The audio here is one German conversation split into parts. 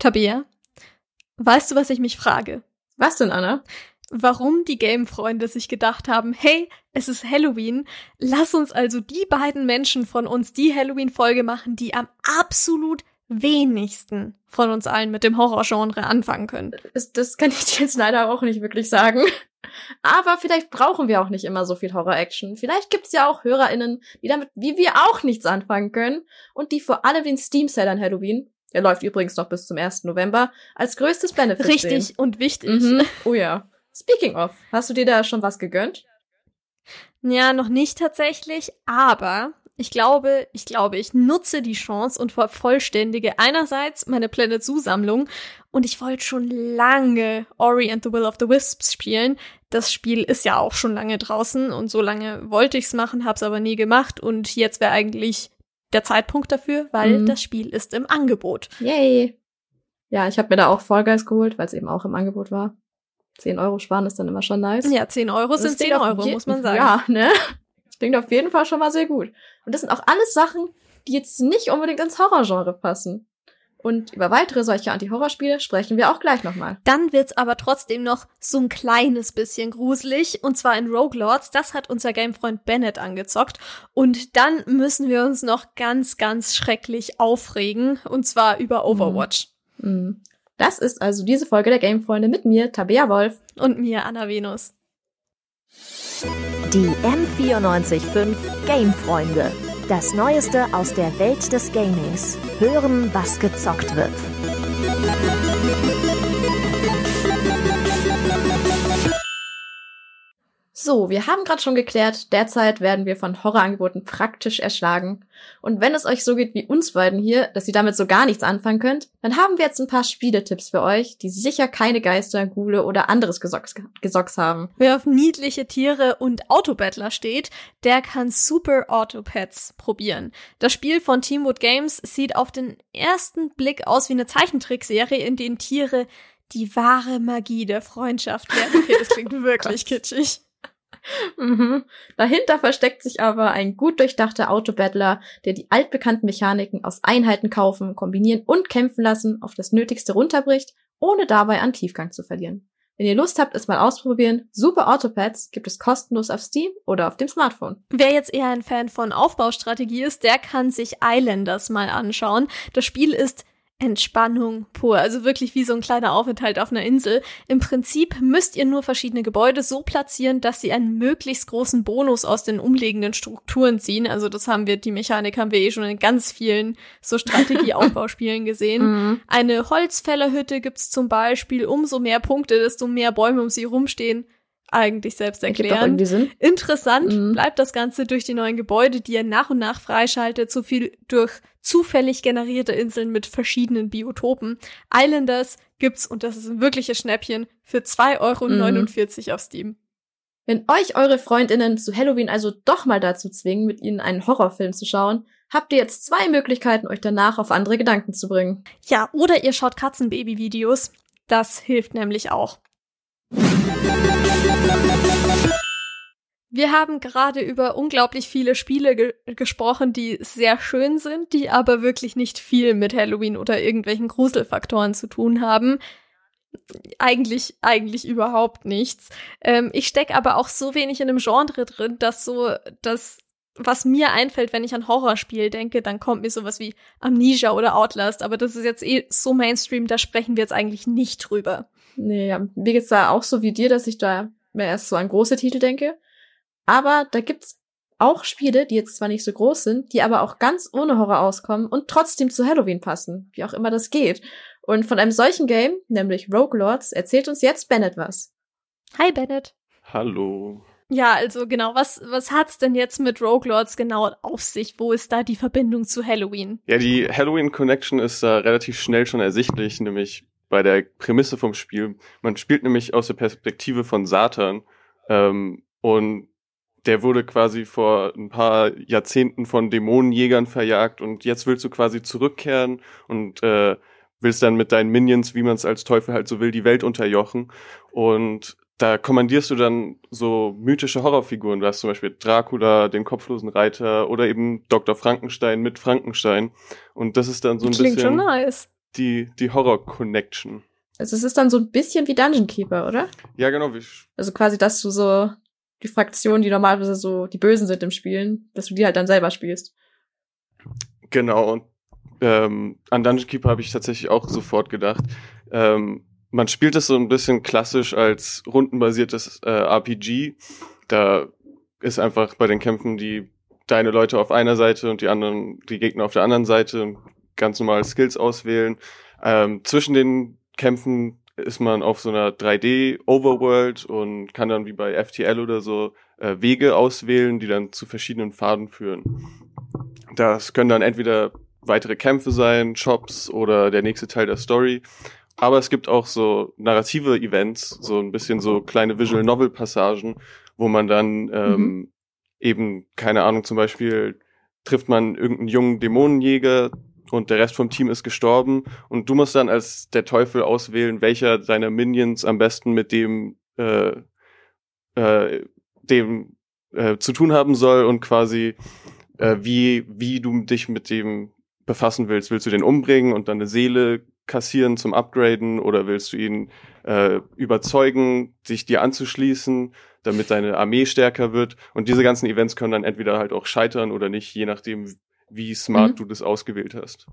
Tabea, weißt du, was ich mich frage? Was denn, Anna? Warum die Game-Freunde sich gedacht haben, hey, es ist Halloween, lass uns also die beiden Menschen von uns die Halloween-Folge machen, die am absolut wenigsten von uns allen mit dem Horrorgenre anfangen können. Das, das kann ich dir jetzt leider auch nicht wirklich sagen. Aber vielleicht brauchen wir auch nicht immer so viel Horror-Action. Vielleicht gibt's ja auch HörerInnen, die damit, wie wir auch nichts anfangen können und die vor allem den Steam-Sale an Halloween, der läuft übrigens noch bis zum 1. November, als größtes Benefit Richtig sehen. und wichtig. Mhm. Oh ja. Speaking of, hast du dir da schon was gegönnt? Ja, noch nicht tatsächlich, aber ich glaube, ich glaube, ich nutze die Chance und vervollständige einerseits meine Planet Zoo Sammlung und ich wollte schon lange Ori and the Will of the Wisps spielen. Das Spiel ist ja auch schon lange draußen und so lange wollte ich's machen, hab's aber nie gemacht und jetzt wäre eigentlich der Zeitpunkt dafür, weil Mhm. das Spiel ist im Angebot. Yay. Ja, ich habe mir da auch Fall Guys geholt, weil es eben auch im Angebot war. 10 Euro sparen ist dann immer schon nice. Ja, 10 Euro sind klingt 10 auf Euro, muss man sagen. Ja, ne? Klingt auf jeden Fall schon mal sehr gut. Und das sind auch alles Sachen, die jetzt nicht unbedingt ins Horrorgenre passen. Und über weitere solche Anti-Horror-Spiele sprechen wir auch gleich nochmal. Dann wird's aber trotzdem noch so ein kleines bisschen gruselig. Und zwar in Rogue Lords. Das hat unser Gamefreund Bennett angezockt. Und dann müssen wir uns noch ganz, ganz schrecklich aufregen. Und zwar über Overwatch. Mhm. Das ist also diese Folge der Gamefreunde mit mir, Tabea Wolf. Und mir, Anna Venus. Die M945 Gamefreunde. Das Neueste aus der Welt des Gamings. Hören, was gezockt wird. So, wir haben gerade schon geklärt, derzeit werden wir von Horrorangeboten praktisch erschlagen. Und wenn es euch so geht wie uns beiden hier, dass ihr damit so gar nichts anfangen könnt, dann haben wir jetzt ein paar Spieletipps für euch, die sicher keine Geister, Gule oder anderes Gesocks, Gesocks haben. Wer auf niedliche Tiere und Autobattler steht, der kann Super Autopets probieren. Das Spiel von Teamwood Games sieht auf den ersten Blick aus wie eine Zeichentrickserie, in denen Tiere die wahre Magie der Freundschaft lernen. Okay, das klingt wirklich kitschig. Mhm. Dahinter versteckt sich aber ein gut durchdachter Autobattler, der die altbekannten Mechaniken aus Einheiten kaufen, kombinieren und kämpfen lassen auf das Nötigste runterbricht, ohne dabei an Tiefgang zu verlieren. Wenn ihr Lust habt, es mal ausprobieren, Super Autopads gibt es kostenlos auf Steam oder auf dem Smartphone. Wer jetzt eher ein Fan von Aufbaustrategie ist, der kann sich Islanders mal anschauen. Das Spiel ist Entspannung pur, also wirklich wie so ein kleiner Aufenthalt auf einer Insel. Im Prinzip müsst ihr nur verschiedene Gebäude so platzieren, dass sie einen möglichst großen Bonus aus den umliegenden Strukturen ziehen. Also das haben wir, die Mechanik haben wir eh schon in ganz vielen so Strategieaufbauspielen gesehen. Mhm. Eine Holzfällerhütte gibt's zum Beispiel. Umso mehr Punkte, desto mehr Bäume um sie rumstehen. Eigentlich selbst erklären. Interessant Mhm. bleibt das Ganze durch die neuen Gebäude, die ihr nach und nach freischaltet, so viel durch zufällig generierte Inseln mit verschiedenen Biotopen. Islanders gibt's, und das ist ein wirkliches Schnäppchen, für 2,49 Euro auf Steam. Wenn euch eure Freundinnen zu Halloween also doch mal dazu zwingen, mit ihnen einen Horrorfilm zu schauen, habt ihr jetzt zwei Möglichkeiten, euch danach auf andere Gedanken zu bringen. Ja, oder ihr schaut Katzenbaby-Videos. Das hilft nämlich auch. Wir haben gerade über unglaublich viele Spiele ge gesprochen, die sehr schön sind, die aber wirklich nicht viel mit Halloween oder irgendwelchen Gruselfaktoren zu tun haben. Eigentlich, eigentlich überhaupt nichts. Ähm, ich stecke aber auch so wenig in dem Genre drin, dass so das, was mir einfällt, wenn ich an Horrorspiel denke, dann kommt mir sowas wie Amnesia oder Outlast. Aber das ist jetzt eh so Mainstream, da sprechen wir jetzt eigentlich nicht drüber. Nee, ja, mir geht's da auch so wie dir, dass ich da mehr erst so an große Titel denke. Aber da gibt's auch Spiele, die jetzt zwar nicht so groß sind, die aber auch ganz ohne Horror auskommen und trotzdem zu Halloween passen, wie auch immer das geht. Und von einem solchen Game, nämlich Rogue Lords, erzählt uns jetzt Bennett was. Hi Bennett. Hallo. Ja, also genau, was, was hat's denn jetzt mit Rogue Lords genau auf sich? Wo ist da die Verbindung zu Halloween? Ja, die Halloween Connection ist da relativ schnell schon ersichtlich, nämlich bei der Prämisse vom Spiel. Man spielt nämlich aus der Perspektive von Satan ähm, und der wurde quasi vor ein paar Jahrzehnten von Dämonenjägern verjagt und jetzt willst du quasi zurückkehren und äh, willst dann mit deinen Minions, wie man es als Teufel halt so will, die Welt unterjochen. Und da kommandierst du dann so mythische Horrorfiguren. Du hast zum Beispiel Dracula, den kopflosen Reiter oder eben Dr. Frankenstein mit Frankenstein. Und das ist dann so ein Klingt bisschen. schon nice. die, die Horror-Connection. Also es ist dann so ein bisschen wie Dungeon Keeper, oder? Ja, genau. Wie, Also quasi, dass du so die Fraktionen, die normalerweise so die Bösen sind im Spielen, dass du die halt dann selber spielst. genau. Und ähm, an Dungeon Keeper habe ich tatsächlich auch sofort gedacht. Ähm, man spielt es so ein bisschen klassisch als rundenbasiertes äh, RPG. Da ist einfach bei den Kämpfen die deine Leute auf einer Seite und die anderen, die Gegner auf der anderen Seite ganz normal Skills auswählen. Ähm, zwischen den Kämpfen ist man auf so einer 3D-Overworld und kann dann wie bei FTL oder so äh, Wege auswählen, die dann zu verschiedenen Pfaden führen. Das können dann entweder weitere Kämpfe sein, Shops oder der nächste Teil der Story. Aber es gibt auch so narrative Events, so ein bisschen so kleine Visual Novel Passagen, wo man dann ähm, eben, keine Ahnung, zum Beispiel trifft man irgendeinen jungen Dämonenjäger und der Rest vom Team ist gestorben und du musst dann als der Teufel auswählen, welcher deiner Minions am besten mit dem äh, äh, dem äh, zu tun haben soll und quasi äh, wie wie du dich mit dem befassen willst. Willst du den umbringen und dann eine Seele kassieren zum Upgraden oder willst du ihn äh, überzeugen, sich dir anzuschließen, damit deine Armee stärker wird? Und diese ganzen Events können dann entweder halt auch scheitern oder nicht, je nachdem, wie smart Mhm. du das ausgewählt hast.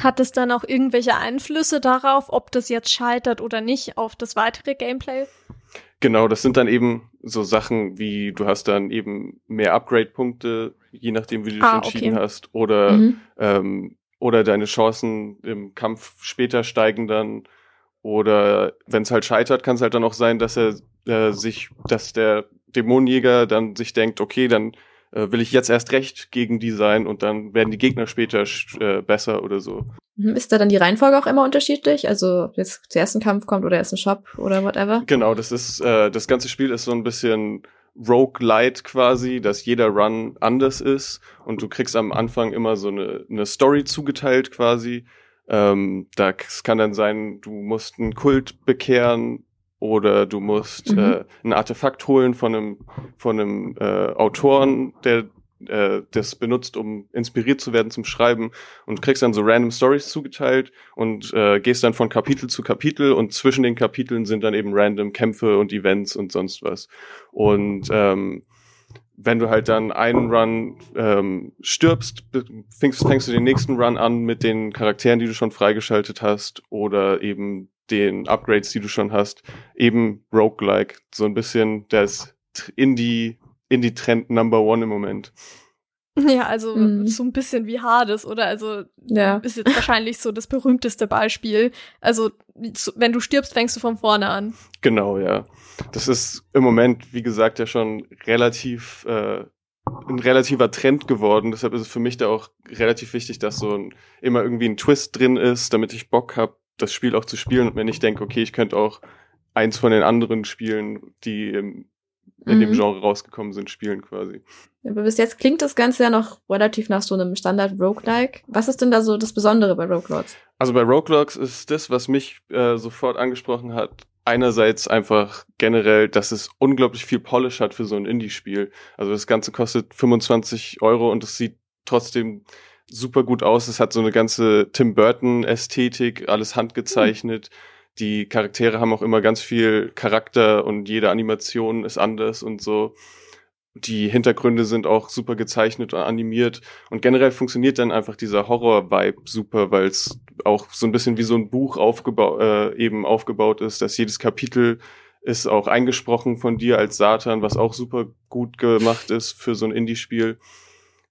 Hat es dann auch irgendwelche Einflüsse darauf, ob das jetzt scheitert oder nicht, auf das weitere Gameplay? Genau, das sind dann eben so Sachen wie, du hast dann eben mehr Upgrade-Punkte, je nachdem, wie du dich Ah, entschieden okay. hast, oder Mhm. ähm, oder deine Chancen im Kampf später steigen dann. Oder wenn es halt scheitert, kann es halt dann auch sein, dass er äh, sich, dass der Dämonenjäger dann sich denkt, okay, dann äh, will ich jetzt erst recht gegen die sein und dann werden die Gegner später äh, besser oder so. Mhm. Ist da dann die Reihenfolge auch immer unterschiedlich? Also, ob jetzt zuerst ein Kampf kommt oder erst ein Shop oder whatever? Genau, das ist, äh, das ganze Spiel ist so ein bisschen Roguelite quasi, dass jeder Run anders ist und du kriegst am Anfang immer so eine, eine Story zugeteilt quasi. Ähm, da kann dann sein, du musst einen Kult bekehren oder du musst Mhm. äh, ein Artefakt holen von einem, von einem äh, Autoren, der äh, das benutzt, um inspiriert zu werden zum Schreiben und kriegst dann so random Stories zugeteilt und äh, gehst dann von Kapitel zu Kapitel und zwischen den Kapiteln sind dann eben random Kämpfe und Events und sonst was. Und ähm, wenn du halt dann einen Run ähm, stirbst, fängst, fängst du den nächsten Run an mit den Charakteren, die du schon freigeschaltet hast oder eben den Upgrades, die du schon hast. Eben roguelike, so ein bisschen das Indie Indie-Trend Number One im Moment. Ja, also Mhm. so ein bisschen wie Hades, oder? Also Ja. ist jetzt wahrscheinlich so das berühmteste Beispiel. Also so- wenn du stirbst, fängst du von vorne an. Genau, ja. Das ist im Moment, wie gesagt, ja schon relativ äh, ein relativer Trend geworden. Deshalb ist es für mich da auch relativ wichtig, dass so ein, immer irgendwie ein Twist drin ist, damit ich Bock habe, das Spiel auch zu spielen und mir nicht denke, okay, ich könnte auch eins von den anderen Spielen, die im, in dem Mhm. Genre rausgekommen sind, spielen quasi. Aber bis jetzt klingt das Ganze ja noch relativ nach so einem Standard Roguelike. Was ist denn da so das Besondere bei Roguelords? Also bei Roguelogs ist das, was mich äh, sofort angesprochen hat, einerseits einfach generell, dass es unglaublich viel Polish hat für so ein Indie-Spiel. Also das Ganze kostet 25 Euro und es sieht trotzdem super gut aus. Es hat so eine ganze Tim Burton-Ästhetik, alles handgezeichnet. Die Charaktere haben auch immer ganz viel Charakter und jede Animation ist anders und so. Die Hintergründe sind auch super gezeichnet und animiert. Und generell funktioniert dann einfach dieser Horror-Vibe super, weil es auch so ein bisschen wie so ein Buch aufgebaut, äh, eben aufgebaut ist, dass jedes Kapitel ist auch eingesprochen von dir als Satan, was auch super gut gemacht ist für so ein Indie-Spiel.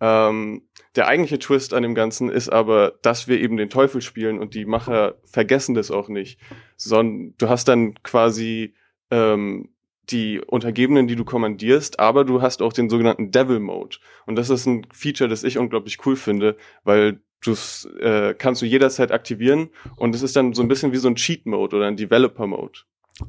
Ähm, der eigentliche Twist an dem Ganzen ist aber, dass wir eben den Teufel spielen und die Macher vergessen das auch nicht. Sondern du hast dann quasi ähm, die Untergebenen, die du kommandierst, aber du hast auch den sogenannten Devil Mode. Und das ist ein Feature, das ich unglaublich cool finde, weil du äh, kannst du jederzeit aktivieren und es ist dann so ein bisschen wie so ein Cheat Mode oder ein Developer Mode.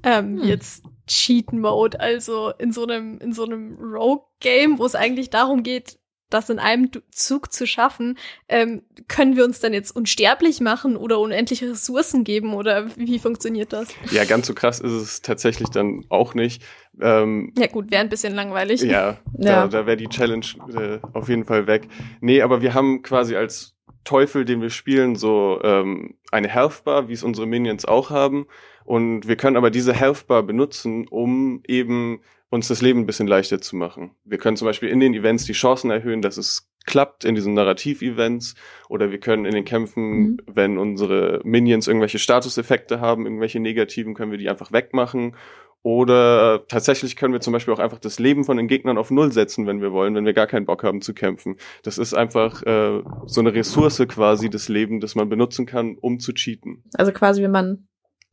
Ähm, Hm. Jetzt Cheat Mode, also in so einem in so einem Rogue Game, wo es eigentlich darum geht, das in einem Zug zu schaffen, ähm, können wir uns dann jetzt unsterblich machen oder unendliche Ressourcen geben oder wie funktioniert das? Ja, ganz so krass ist es tatsächlich dann auch nicht. Ähm, Ja gut, wäre ein bisschen langweilig. Ja, Ja. da, da wäre die Challenge äh, auf jeden Fall weg. Nee, aber wir haben quasi als Teufel, den wir spielen, so ähm, eine Health Bar, wie es unsere Minions auch haben. Und wir können aber diese Health Bar benutzen, um eben uns das Leben ein bisschen leichter zu machen. Wir können zum Beispiel in den Events die Chancen erhöhen, dass es klappt in diesen Narrativ-Events oder wir können in den Kämpfen, mhm. wenn unsere Minions irgendwelche Statuseffekte haben, irgendwelche negativen, können wir die einfach wegmachen oder tatsächlich können wir zum Beispiel auch einfach das Leben von den Gegnern auf Null setzen, wenn wir wollen, wenn wir gar keinen Bock haben zu kämpfen. Das ist einfach äh, so eine Ressource quasi des Lebens, das man benutzen kann, um zu cheaten. Also quasi, wenn man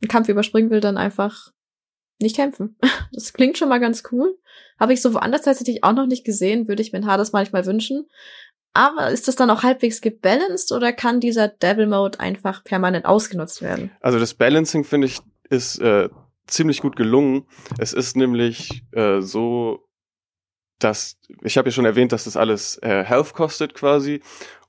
einen Kampf überspringen will, dann einfach nicht kämpfen. Das klingt schon mal ganz cool. Habe ich so woanders tatsächlich auch noch nicht gesehen, würde ich mir in Hades manchmal wünschen. Aber ist das dann auch halbwegs gebalanced oder kann dieser Devil Mode einfach permanent ausgenutzt werden? Also das Balancing finde ich ist äh, ziemlich gut gelungen. Es ist nämlich äh, so, dass ich habe ja schon erwähnt, dass das alles äh, Health kostet quasi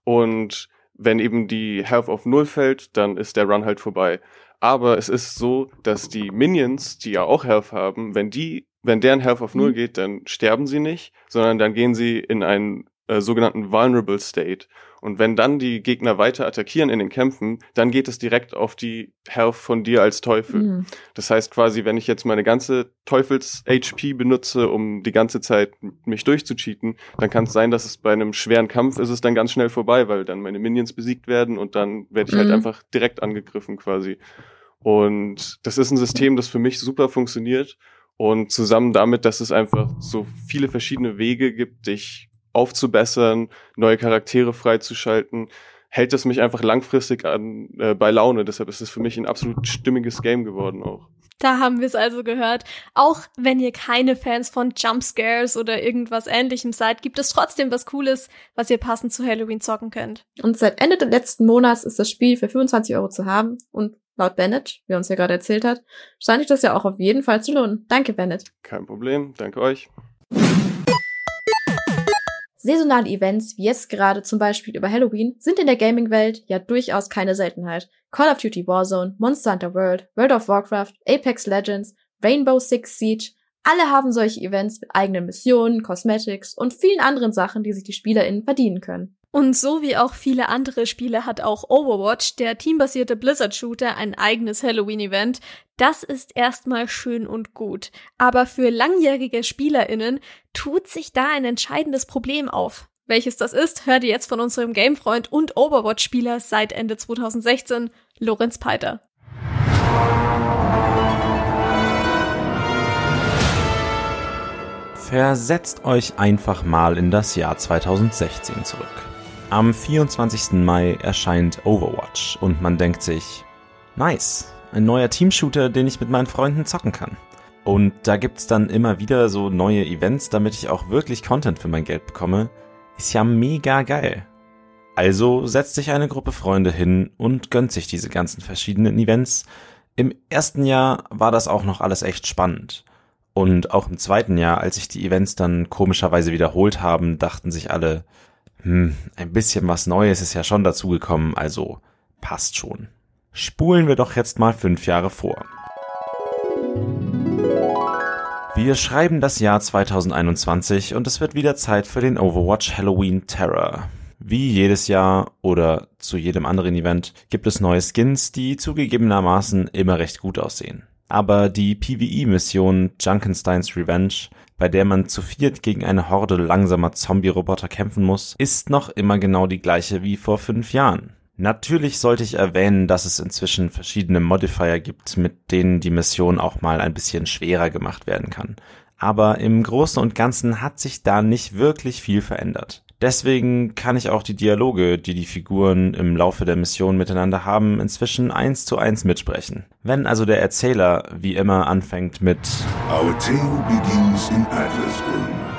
und wenn eben die Health auf Null fällt, dann ist der Run halt vorbei. Aber es ist so, dass die Minions, die ja auch Health haben, wenn die, wenn deren Health auf Null mhm. geht, dann sterben sie nicht, sondern dann gehen sie in einen äh, sogenannten Vulnerable State. Und wenn dann die Gegner weiter attackieren in den Kämpfen, dann geht es direkt auf die Health von dir als Teufel. Mhm. Das heißt quasi, wenn ich jetzt meine ganze Teufels-HP benutze, um die ganze Zeit mich durchzucheaten, dann kann es sein, dass es bei einem schweren Kampf ist es dann ganz schnell vorbei, weil dann meine Minions besiegt werden und dann werde ich halt mhm. halt einfach direkt angegriffen quasi. Und das ist ein System, das für mich super funktioniert. Und zusammen damit, dass es einfach so viele verschiedene Wege gibt, dich aufzubessern, neue Charaktere freizuschalten, hält es mich einfach langfristig an, äh, bei Laune. Deshalb ist es für mich ein absolut stimmiges Game geworden auch. Da haben wir es also gehört. Auch wenn ihr keine Fans von Jumpscares oder irgendwas ähnlichem seid, gibt es trotzdem was Cooles, was ihr passend zu Halloween zocken könnt. Und seit Ende des letzten Monats ist das Spiel für 25 Euro zu haben. Und laut Bennett, wie er uns ja gerade erzählt hat, scheint sich das ja auch auf jeden Fall zu lohnen. Danke, Bennett. Kein Problem. Danke euch. Saisonale Events, wie jetzt gerade zum Beispiel über Halloween, sind in der Gaming-Welt ja durchaus keine Seltenheit. Call of Duty Warzone, Monster Hunter World, World of Warcraft, Apex Legends, Rainbow Six Siege, alle haben solche Events mit eigenen Missionen, Cosmetics und vielen anderen Sachen, die sich die SpielerInnen verdienen können. Und so wie auch viele andere Spiele hat auch Overwatch, der teambasierte Blizzard-Shooter, ein eigenes Halloween-Event. Das ist erstmal schön und gut. Aber für langjährige SpielerInnen tut sich da ein entscheidendes Problem auf. Welches das ist, hört ihr jetzt von unserem Gamefreund und Overwatch-Spieler seit Ende 2016, Lorenz Peiter. Versetzt euch einfach mal in das Jahr 2016 zurück. Am 24. Mai erscheint Overwatch und man denkt sich, nice, ein neuer Teamshooter, den ich mit meinen Freunden zocken kann. Und da gibt's dann immer wieder so neue Events, damit ich auch wirklich Content für mein Geld bekomme. Ist ja mega geil. Also setzt sich eine Gruppe Freunde hin und gönnt sich diese ganzen verschiedenen Events. Im ersten Jahr war das auch noch alles echt spannend. Und auch im zweiten Jahr, als sich die Events dann komischerweise wiederholt haben, dachten sich alle, hm, ein bisschen was Neues ist ja schon dazugekommen, also passt schon. Spulen wir doch jetzt mal fünf Jahre vor. Wir schreiben das Jahr 2021 und es wird wieder Zeit für den Overwatch Halloween Terror. Wie jedes Jahr oder zu jedem anderen Event gibt es neue Skins, die zugegebenermaßen immer recht gut aussehen. Aber die PvE-Mission Junkensteins Revenge bei der man zu viert gegen eine Horde langsamer Zombie-Roboter kämpfen muss, ist noch immer genau die gleiche wie vor fünf Jahren. Natürlich sollte ich erwähnen, dass es inzwischen verschiedene Modifier gibt, mit denen die Mission auch mal ein bisschen schwerer gemacht werden kann. Aber im Großen und Ganzen hat sich da nicht wirklich viel verändert. Deswegen kann ich auch die Dialoge, die die Figuren im Laufe der Mission miteinander haben, inzwischen eins zu eins mitsprechen. Wenn also der Erzähler wie immer anfängt mit Our tale begins in Atlasburn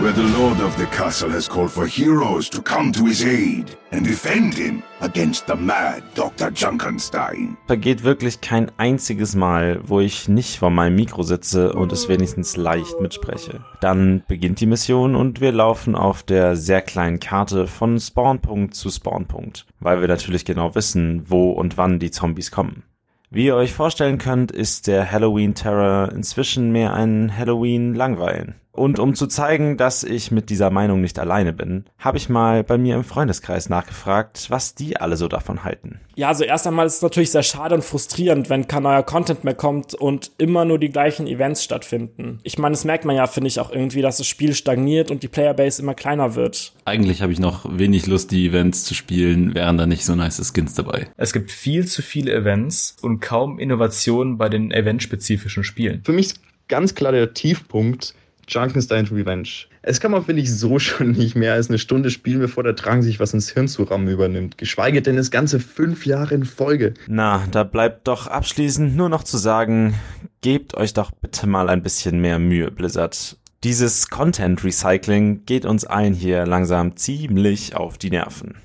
where the lord of the castle has called for heroes to come to his aid and defend him against the mad Dr. Junkenstein. Vergeht wirklich kein einziges Mal, wo ich nicht vor meinem Mikro sitze und es wenigstens leicht mitspreche. Dann beginnt die Mission und wir laufen auf der sehr kleinen Karte von Spawnpunkt zu Spawnpunkt, weil wir natürlich genau wissen, wo und wann die Zombies kommen. Wie ihr euch vorstellen könnt, ist der Halloween Terror inzwischen mehr ein Halloween Langweilen. Und um zu zeigen, dass ich mit dieser Meinung nicht alleine bin, habe ich mal bei mir im Freundeskreis nachgefragt, was die alle so davon halten. Ja, also erst einmal ist es natürlich sehr schade und frustrierend, wenn kein neuer Content mehr kommt und immer nur die gleichen Events stattfinden. Ich meine, das merkt man ja, finde ich, auch irgendwie, dass das Spiel stagniert und die Playerbase immer kleiner wird. Eigentlich habe ich noch wenig Lust, die Events zu spielen, wären da nicht so nice Skins dabei. Es gibt viel zu viele Events und kaum Innovationen bei den eventspezifischen Spielen. Für mich ist ganz klar der Tiefpunkt Junkenstein Revenge. Es kann man, finde ich, so schon nicht mehr als eine Stunde spielen, bevor der Drang sich was ins Hirn zu rammen übernimmt. Geschweige denn das ganze fünf Jahre in Folge. Na, da bleibt doch abschließend nur noch zu sagen, gebt euch doch bitte mal ein bisschen mehr Mühe, Blizzard. Dieses Content Recycling geht uns allen hier langsam ziemlich auf die Nerven.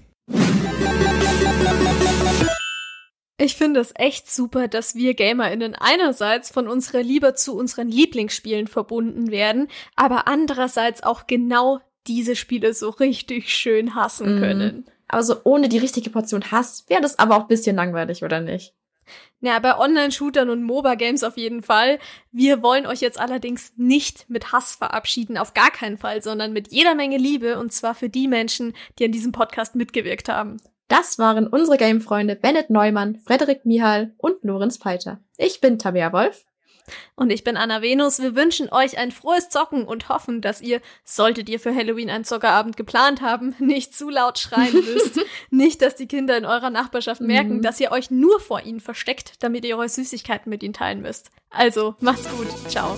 Ich finde es echt super, dass wir GamerInnen einerseits von unserer Liebe zu unseren Lieblingsspielen verbunden werden, aber andererseits auch genau diese Spiele so richtig schön hassen Mhm. können. Aber so ohne die richtige Portion Hass wäre das aber auch ein bisschen langweilig, oder nicht? Ja, bei Online-Shootern und MOBA-Games auf jeden Fall. Wir wollen euch jetzt allerdings nicht mit Hass verabschieden, auf gar keinen Fall, sondern mit jeder Menge Liebe und zwar für die Menschen, die an diesem Podcast mitgewirkt haben. Das waren unsere Game-Freunde Bennett Neumann, Frederik Mihal und Lorenz Peiter. Ich bin Tabea Wolf. Und ich bin Anna Venus. Wir wünschen euch ein frohes Zocken und hoffen, dass ihr, solltet ihr für Halloween einen Zockerabend geplant haben, nicht zu laut schreien müsst. nicht, dass die Kinder in eurer Nachbarschaft merken, Mhm. dass ihr euch nur vor ihnen versteckt, damit ihr eure Süßigkeiten mit ihnen teilen müsst. Also, macht's gut. Ciao.